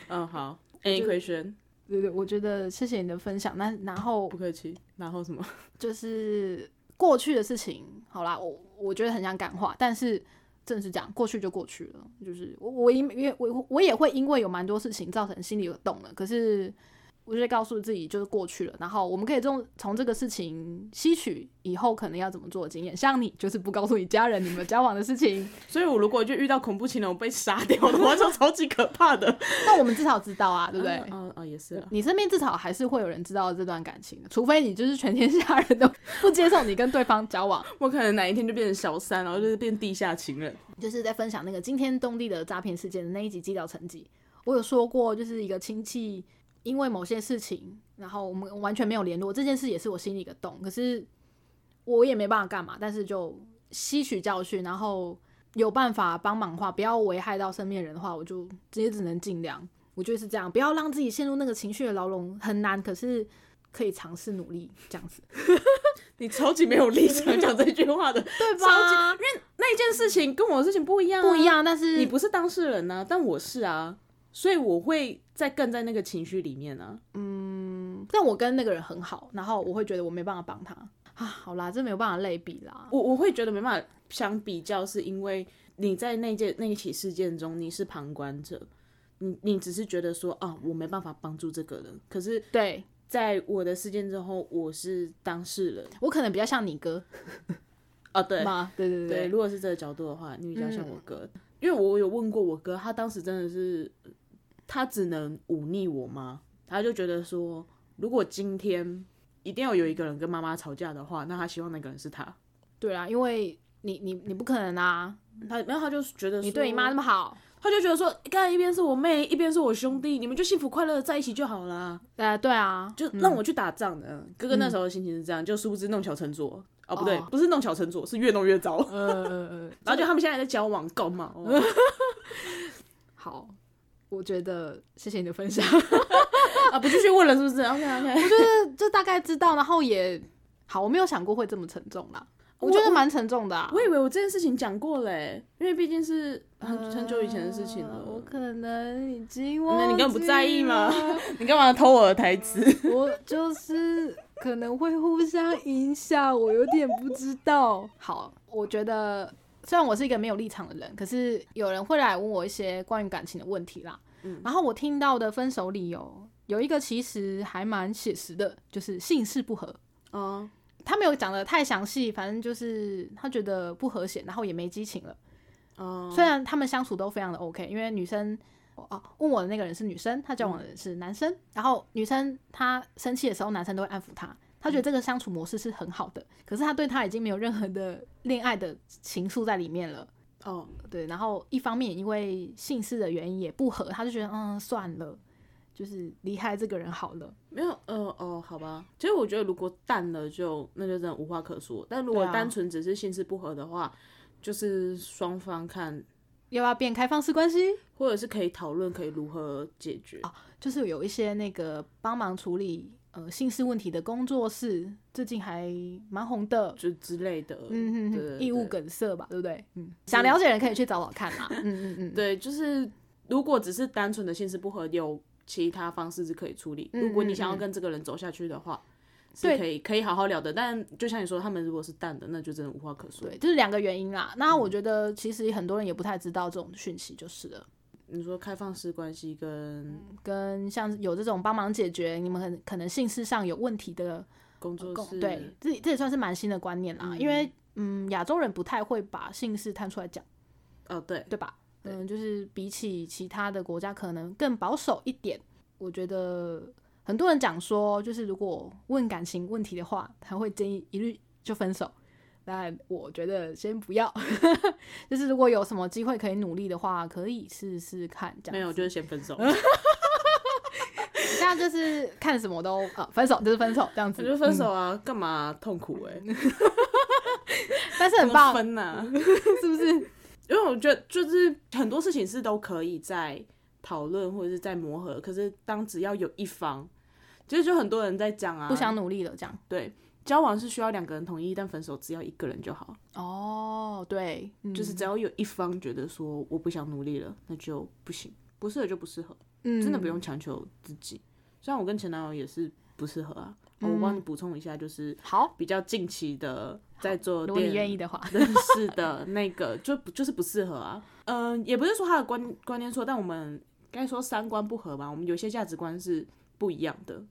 嗯好，A 亏轩，
对对，我觉得谢谢你的分享。那然后
不客气。然后什么？
就是过去的事情，好啦，我我觉得很想感化，但是正是这样，过去就过去了。就是我我因因为我我也会因为有蛮多事情造成心里有动了，可是我就会告诉自己就是过去了，然后我们可以从从这个事情吸取以后可能要怎么做的经验。像你就是不告诉你家人你们交往的事情，
所以我如果就遇到恐怖情人，我被杀掉的话，就超级可怕的，
那我们至少知道啊，对不对？
嗯嗯，也是啊。
你身边至少还是会有人知道这段感情的，除非你就是全天下人都 不接受你跟对方交往。
我可能哪一天就变成小三，然后就是变地下情人。
就是在分享那个惊天动地的诈骗事件的那一集基调成绩，我有说过，就是一个亲戚因为某些事情，然后我们完全没有联络，这件事也是我心里一个洞，可是我也没办法干嘛，但是就吸取教训，然后有办法帮忙的话，不要危害到身边人的话，我就直接只能尽量，我觉得是这样，不要让自己陷入那个情绪的牢笼，很难，可是可以尝试努力这样子，
你超级没有立场讲这句话的，
对
吧，因为那一件事情跟我的事情不一样、啊
不一。样，但是
你不是当事人呐、但我是啊，所以我会在更在那个情绪里面呢啊。
但我跟那个人很好，然后我会觉得我没办法帮他啊。好啦，这没有办法类比啦。
我我会觉得没办法相比较，是因为你在那件那一起事件中你是旁观者，你你只是觉得说啊，我没办法帮助这个人，可是
对
在我的事件之后，我是当事人
我可能比较像你哥
啊，对
吗？对对
对，
对
如果是这个角度的话，你比较像我哥，因为我有问过我哥，他当时真的是他只能忤逆我妈，他就觉得说，如果今天一定要有一个人跟妈妈吵架的话，那他希望那个人是他。
对啊，因为你你你不可能啊，
他然后他就觉得
你对你妈那么好，
他就觉得说，刚才一边是我妹，一边是我兄弟，你们就幸福快乐的在一起就好啦。
呃，对啊，
就让我去打仗的。哥哥那时候的心情是这样，就殊不知弄巧成拙。哦，不对，
哦
不是弄巧成拙，是越弄越糟。
呃呃呃，
然后就他们现在在交往，搞嘛？哦
好，我觉得谢谢你的分享，
啊，不继续问了是不是？OK OK。
我觉得就大概知道，然后也好，我没有想过会这么沉重啦，我觉得蛮沉重的、啊。
我以为我这件事情讲过嘞，因为毕竟是很很久以前的事情
了我。可能已经
那
忘
你根本不在意吗？你干嘛偷我的台词？
我就是可能会互相影响，我有点不知道。好，我觉得虽然我是一个没有立场的人，可是有人会来问我一些关于感情的问题啦。
嗯
然后我听到的分手理由有一个其实还蛮写实的，就是姓氏不合。
哦，
他没有讲的太详细，反正就是他觉得不和谐，然后也没激情了。
哦，
虽然他们相处都非常的 OK，因为女生哦问我的那个人是女生，他交往的人是男生，然后女生她生气的时候，男生都会安抚她，她觉得这个相处模式是很好的，可是她对他已经没有任何的恋爱的情愫在里面了。
哦，
对，然后一方面因为姓氏的原因也不合，他就觉得嗯算了，就是离开这个人好了。
没有，呃，哦，好吧。其实我觉得，如果淡了就那就真的无话可说。但如果
对啊
单纯只是性事不合的话，就是双方看，
要不要变开放式关系？
或者是可以讨论，可以如何解决。
就是有一些那个帮忙处理呃性事问题的工作室，最近还蛮红的。
就之类的，
嗯哼
对
哼，
对
义务梗塞吧，对不对？嗯，想了解的人可以去找找看啦。嗯嗯嗯，
对，就是如果只是单纯的性事不合，有其他方式是可以处理。
嗯
如果你
嗯嗯
想要跟这个人走下去的话，
对
是可以可以好好聊的。但就像你说，他们如果是淡的，那就真的无话可说
对，。就是两个原因啦。那我觉得其实很多人也不太知道这种讯息，就是了。
你说开放式关系跟
跟像有这种帮忙解决你们可能可能姓氏上有问题的
工作室，
对，这这也算是蛮新的观念啦。因为嗯，亚洲人不太会把姓氏摊出来讲。
哦对，
对吧？嗯，就是比起其他的国家，可能更保守一点。我觉得很多人讲说，就是如果问感情问题的话，他会建议一律就分手，但我觉得先不要。就是如果有什么机会可以努力的话，可以试试看。这样
没有，就是先分手。
现在就是看什么都啊分手就是分手这样子，
就分手啊，干嘛痛苦哎？
但是很棒，
分呐，
是不是？
因为我觉得就是很多事情是都可以在讨论或者是在磨合，可是当只要有一方，其实就很多人在讲啊，
不想努力了这样。
对，交往是需要两个人同意，但分手只要一个人就好。
哦，对，
就是只要有一方觉得说我不想努力了，那就不行，不适合就不适合，真的不用强求自己。虽然我跟前男友也是不适合啊。我帮你补充一下，就是
好
比较近期的在做，
如果你愿意的话，
认识的那个就就是不适合啊。嗯，也不是说他的观观念错，但我们该说三观不合吧。我们有些价值观是不一样的。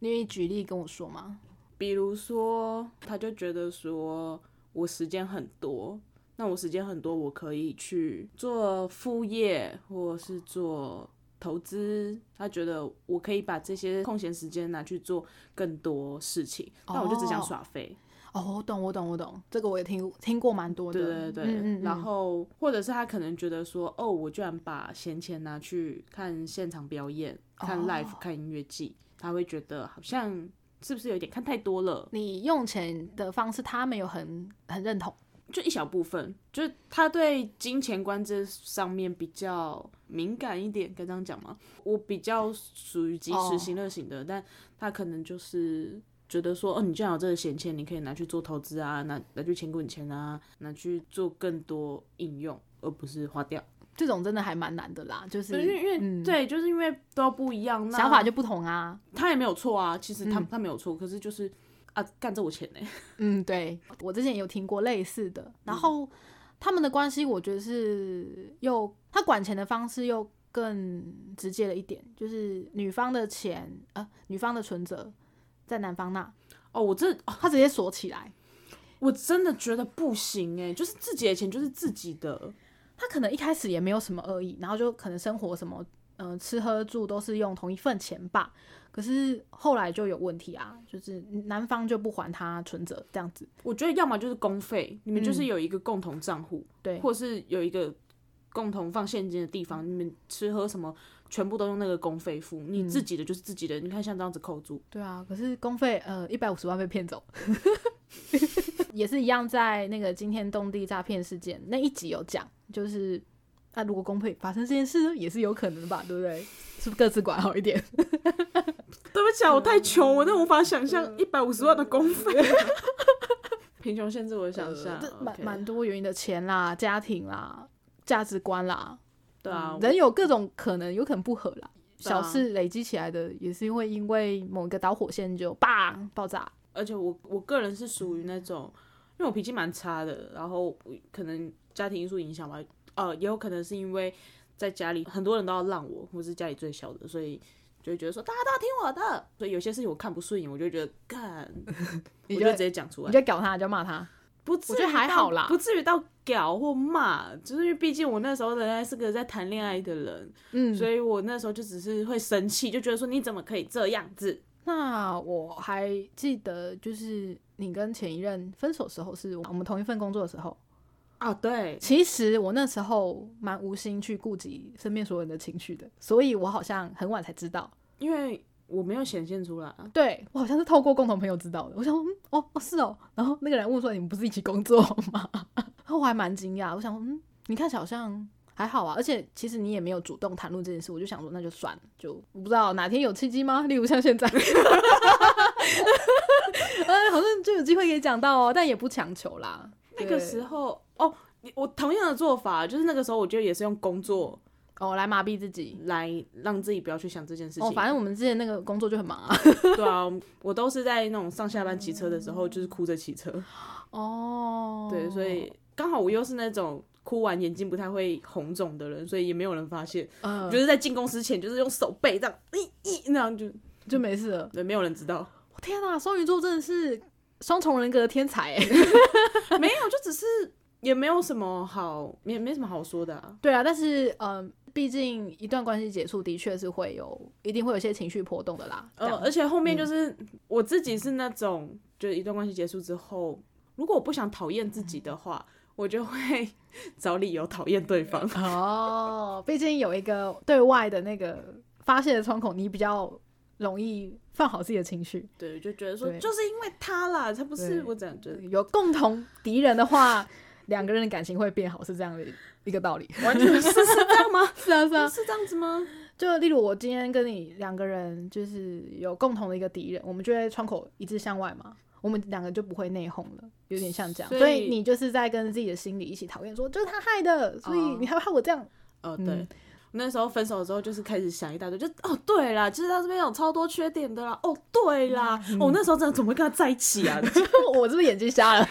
你愿意举例跟我说吗？
比如说，他就觉得说我时间很多，那我时间很多，我可以去做副业，或是做。投资，他觉得我可以把这些空闲时间拿去做更多事情，那我就只想耍废。
哦，我懂，我懂，我懂，这个我也听听过蛮多的。
对对对，然后或者是他可能觉得说，哦，我居然把闲钱拿去看现场表演、看 live、看音乐季，他会觉得好像是不是有点看太多了？
你用钱的方式，他没有很很认同。
就一小部分，就是他对金钱观这上面比较敏感一点，该这样讲吗？我比较属于及时行乐型的，但他可能就是觉得说，哦，你既然有这个闲钱，你可以拿去做投资啊，拿拿去钱滚钱啊，拿去做更多应用，而不是花掉。
这种真的还蛮难的啦，就是
因为因为对，就是因为都不一样，
想法就不同啊。
他也没有错啊，其实他他没有错，可是就是。啊，干这我钱呢？
嗯，对，我之前有听过类似的，然后他们的关系，我觉得是又他管钱的方式又更直接了一点，就是女方的钱，呃，女方的存折在男方那。
哦，我这
他直接锁起来，
我真的觉得不行哎，就是自己的钱就是自己的，
他可能一开始也没有什么恶意，然后就可能生活什么，嗯，吃喝住都是用同一份钱吧。可是后来就有问题啊，就是男方就不还他存折这样子。
我觉得要么就是公费，你们就是有一个共同账户，
对，
或是有一个共同放现金的地方，你们吃喝什么全部都用那个公费付，你自己的就是自己的。你看像这样子扣住，
对啊。可是公费呃一百五十万被骗走，也是一样，在那个惊天动地诈骗事件那一集有讲，就是那如果公费发生这件事，也是有可能吧，对不对？是不是各自管好一点？
对不起，啊，我太穷，我都无法想象一百五十万的公费。贫穷限制我的想象，
蛮蛮多原因的钱啦、家庭啦、价值观啦，
对啊，
人有各种可能，有可能不合啦。小事累积起来的，也是因为因为某一个导火线就叭爆炸。
而且我我个人是属于那种，因为我脾气蛮差的，然后可能家庭因素影响吧，呃，也有可能是因为。在家里很多人都要让我，我是家里最小的，所以就会觉得说大家都要听我的。所以有些事情我看不顺眼，我就觉得干，我就直接讲出来。
你就搞他，就骂他，
不至于
还好啦，
不至于到搞或骂，就是因为毕竟我那时候仍然是个在谈恋爱的人，嗯，所以我那时候就只是会生气，就觉得说你怎么可以这样子？
那我还记得，就是你跟前一任分手时候，是我们同一份工作的时候。
啊，对，
其实我那时候蛮无心去顾及身边所有人的情绪的，所以我好像很晚才知道，
因为我没有显现出来。
对我好像是透过共同朋友知道的，我想，哦哦是哦，然后那个人问说你们不是一起工作吗？然后我还蛮惊讶，我想，嗯，你看好像还好啊，而且其实你也没有主动谈论这件事，我就想说那就算了，就不知道哪天有契机吗？例如像现在，哎，好像就有机会可以讲到哦，但也不强求啦。
那个时候哦，你我同样的做法就是那个时候，我觉得也是用工作
哦来麻痹自己，
来让自己不要去想这件事情。哦，
反正我们之前那个工作就很忙啊。
对啊，我都是在那种上下班骑车的时候，就是哭着骑车。
哦，
对，所以刚好我又是那种哭完眼睛不太会红肿的人，所以也没有人发现。嗯，就是在进公司前，就是用手背这样，一一那样就
就没事了。
对，没有人知道。
天哪，双鱼座真的是。双重人格的天才，
没有，就只是也没有什么好，也没什么好说的啊。
对啊，但是嗯，毕竟一段关系结束，的确是会有，一定会有一些情绪波动的啦。
呃，而且后面就是我自己是那种，就是一段关系结束之后，如果我不想讨厌自己的话，我就会 找理由讨厌对方。
哦，毕竟有一个对外的那个发泄的窗口，你比较容易放好自己的情绪。
对，就觉得说就是因为他啦，他不是我这样觉得，
有共同敌人的话，两个人的感情会变好，是这样的一个道理。
完全是是这样吗？
是啊，是啊。
是这样子吗？
就例如我今天跟你两个人，就是有共同的一个敌人，我们就在窗口一致向外嘛，我们两个就不会内讧了，有点像这样。
所以
你就是在跟自己的心里一起讨厌，说就是他害的，所以
哦
你害我这样。
哦，
嗯
对。那时候分手之后，就是开始想一大堆，就哦对啦，其实他这边有超多缺点的啦。哦对啦，
嗯
哦那时候真的怎么会跟他在一起啊？
我是不是眼睛瞎了？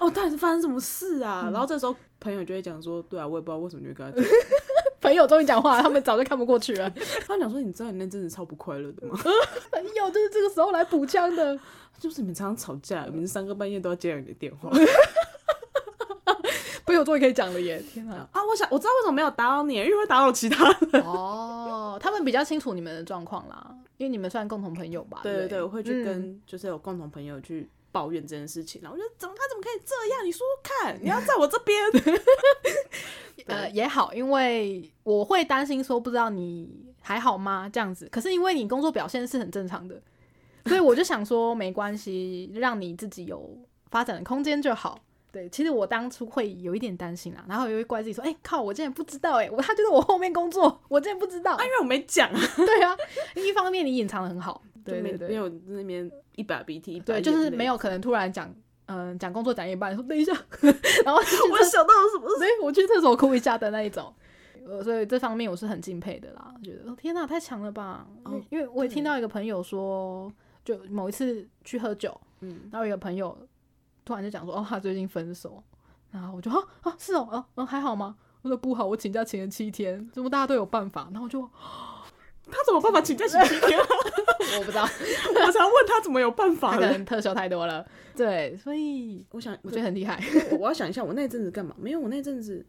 哦到底是发生什么事啊？
嗯
然后这时候朋友就会讲说，对啊，我也不知道为什么就会跟他。
朋友终于讲话了，他们早就看不过去了。
他讲说，你知道你那阵子超不快乐的吗？
朋友就是这个时候来补枪的。
就是你们常常吵架，你们三更半夜都要接到你的电话。
朋友终于可以讲了耶！天哪！
啊，我想我知道为什么没有打扰你，因为会打扰其他人。
哦，他们比较清楚你们的状况啦，因为你们算共同朋友吧？对
对对对，我会去
嗯
跟就是有共同朋友去抱怨这件事情，然后我就怎么他怎么可以这样？你说说看，你要在我这边。
呃，也好，因为我会担心说不知道你还好吗这样子，可是因为你工作表现是很正常的，所以我就想说没关系，让你自己有发展的空间就好。对，其实我当初会有一点担心啦，然后也会怪自己说，哎、靠，我竟然不知道、哎，我他就在我后面工作，我竟然不知道
啊，。因为我没讲啊，
对啊，一方面你隐藏的很好，对对对，
没有那边一把鼻涕一把
对，就是
泪
没有可能突然讲，嗯、讲工作讲一半说等一下，然后
我想到了什么所
以，我去厕所哭一下的那一种。呃，所以这方面我是很敬佩的啦，觉得哦天哪，太强了吧！因为
哦
因为我也
对
听到一个朋友说，就某一次去喝酒，
嗯，
然后有一个朋友突然就讲说，哦，他最近分手，然后我就啊啊是哦，哦、哦还好吗？我说不好，我请假请了七天，怎么大家都有办法？然后我就
他怎么办法请假请七天？
我不知道，
我常问他怎么有办法的。
他可能特效太多了，对，所以
我想，
我觉得很厉害。
我我要想一下，我那阵子干嘛？没有，我那阵子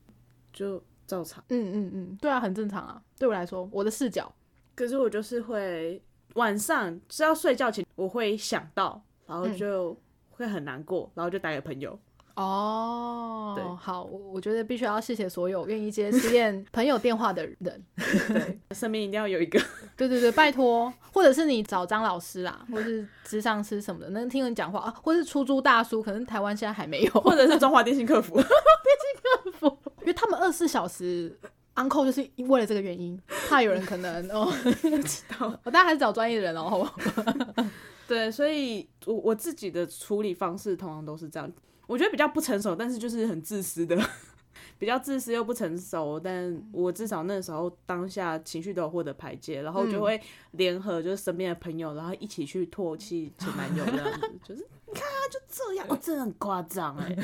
就照常。
嗯嗯嗯，对啊，很正常啊。对我来说，我的视角，
可是我就是会晚上只要睡觉前，我会想到，然后就会很难过，然后就打给朋友。
哦，
对
好，我我觉得必须要谢谢所有愿意接实验 朋友电话的人。
对，身边一定要有一个。
对对对，拜托，或者是你找张老师啦，或是智商师什么的，能听人讲话啊，或是出租大叔，可能台湾现在还没有，
或者是中华电信客服。
电信客服因为他们二十四小时 uncle 就是为了这个原因，怕有人可能哦，
知道。
大家还是找专业的人哦，好不好？
对，所以我我自己的处理方式通常都是这样。我觉得比较不成熟，但是就是很自私的，比较自私又不成熟。但我至少那时候当下情绪都有获得排解，然后就会联合就是身边的朋友，然后一起去唾弃前男友这样子，就是 你看啊就这样，哦，真的很夸张 哎。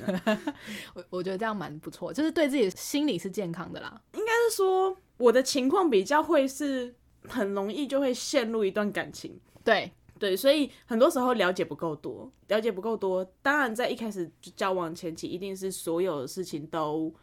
我我觉得这样蛮不错，就是对自己的心理是健康的啦。
应该是说我的情况比较会是很容易就会陷入一段感情，
对，
对，所以很多时候了解不够多，了解不够多。当然，在一开始就交往前期，一定是所有的事情都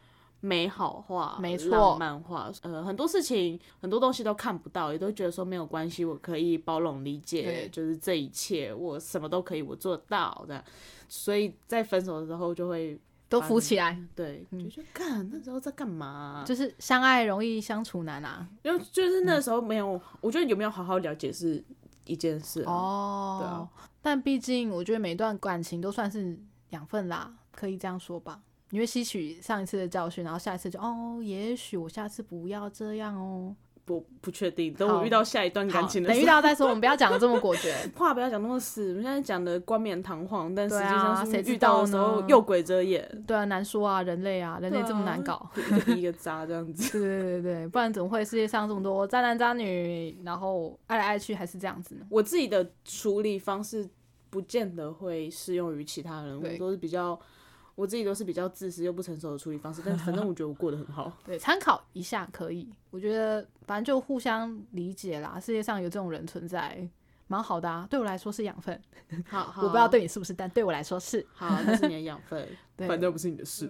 美好化、
没错
浪漫化。呃，很多事情、很多东西都看不到，也都觉得说没有关系，我可以包容理解，就是这一切，我什么都可以，我做得到的。所以在分手的时候就会
都浮起来，
对，就觉得干那时候在干嘛啊、
就是相爱容易相处难啊。
因为就是那时候没有，我觉得有没有好好了解是一件事、啊。
哦，
对啊，
但毕竟我觉得每段感情都算是养分啦，可以这样说吧。你会吸取上一次的教训，然后下一次就哦，也许我下次不要这样哦。
不不确定，等我遇到下一段感情的时候遇，
到再说，我们不要讲的这么果决。
话不要讲那么死。我们现在讲的冠冕堂皇，但实际上是
谁
遇到的时候又鬼遮眼，
对啊，难说啊，人类啊，人类这么难搞。
一个一个渣这样子。
对 对对对，不然怎么会世界上这么多渣男渣女，然后爱来爱去还是这样子呢？
我自己的处理方式不见得会适用于其他人，我都是比较。我自己都是比较自私又不成熟的处理方式，但反正我觉得我过得很好。
对，参考一下可以。我觉得反正就互相理解啦，世界上有这种人存在，蛮好的啊。对我来说是养分，
好，好
我不知道对你是不是，但对我来说是。
好，那是你的养分，
对
反正不是你的事。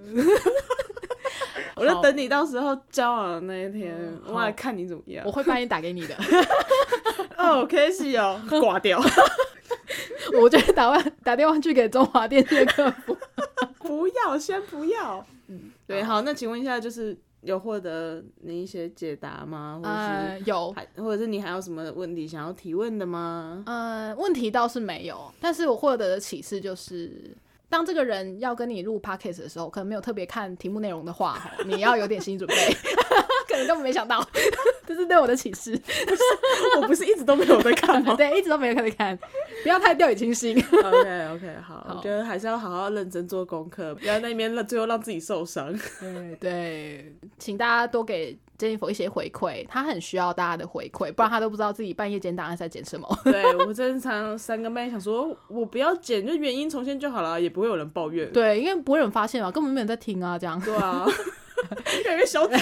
我就等你到时候交往的那一天，我来看你怎么样
我。会半夜打给你的，
哦，可惜哦，挂掉。
我就会打完打电话去给中华电信的客服。
要，先不要。嗯，对，好，那请问一下，就是有获得你一些解答吗？或者
呃，
是
有，
还，或者是你还有什么问题想要提问的吗？
呃，问题倒是没有，但是我获得的启示就是，当这个人要跟你录 podcast 的时候，可能没有特别看题目内容的话，吼 你要有点心理准备，可能根本没想到，这是对我的启示。
我不是一直都没有在看吗
对，一直都没有在看，不要太掉以轻心。
？OK OK，好，
好
我觉得还是要好好认真做功课，不要在那边让最后让自己受伤。
对对，请大家多给 Jennifer 一些回馈，他很需要大家的回馈，不然他都不知道自己半夜剪档案在剪什么。
对我真的常常三更半夜想说，我不要剪，就原音重现就好了，也不会有人抱怨。
对，因为不会有人发现嘛，根本没有人在听啊，这样。
对啊，越来越小姐。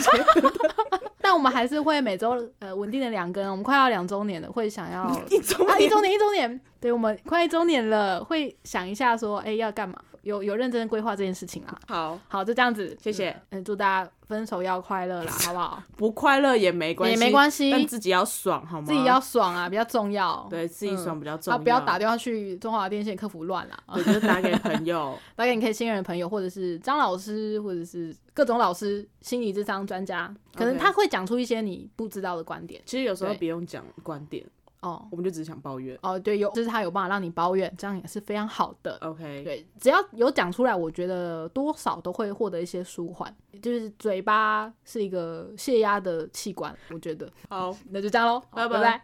但我们还是会每周呃稳定的两更，我们快要两周年了，会想要
一周
啊一周年一周年，对我们快一周年了，会想一下说，哎、要干嘛？有有认真规划这件事情啊。
好，
好，就这样子，
谢谢。
嗯，祝大家分手要快乐啦，好不好？
不快乐也没关系，
也没关系
但自己要爽好吗？
自己要爽啊，比较重要。
对自己爽比较重
啊，
要，
不要打电话去中华电信客服乱啦，
对，就是打给朋友。
打给你可以信任的朋友，或者是张老师，或者是各种老师、心理智商专家，可能他会讲出一些你不知道的观点。
其实有时候不用讲观点，
哦
我们就只是想抱怨。
哦，对，有就是他有办法让你抱怨，这样也是非常好的。
OK，
对，只要有讲出来，我觉得多少都会获得一些舒缓。就是嘴巴是一个泄压的器官，我觉得。
好，
那就这样喽，
拜拜
拜拜。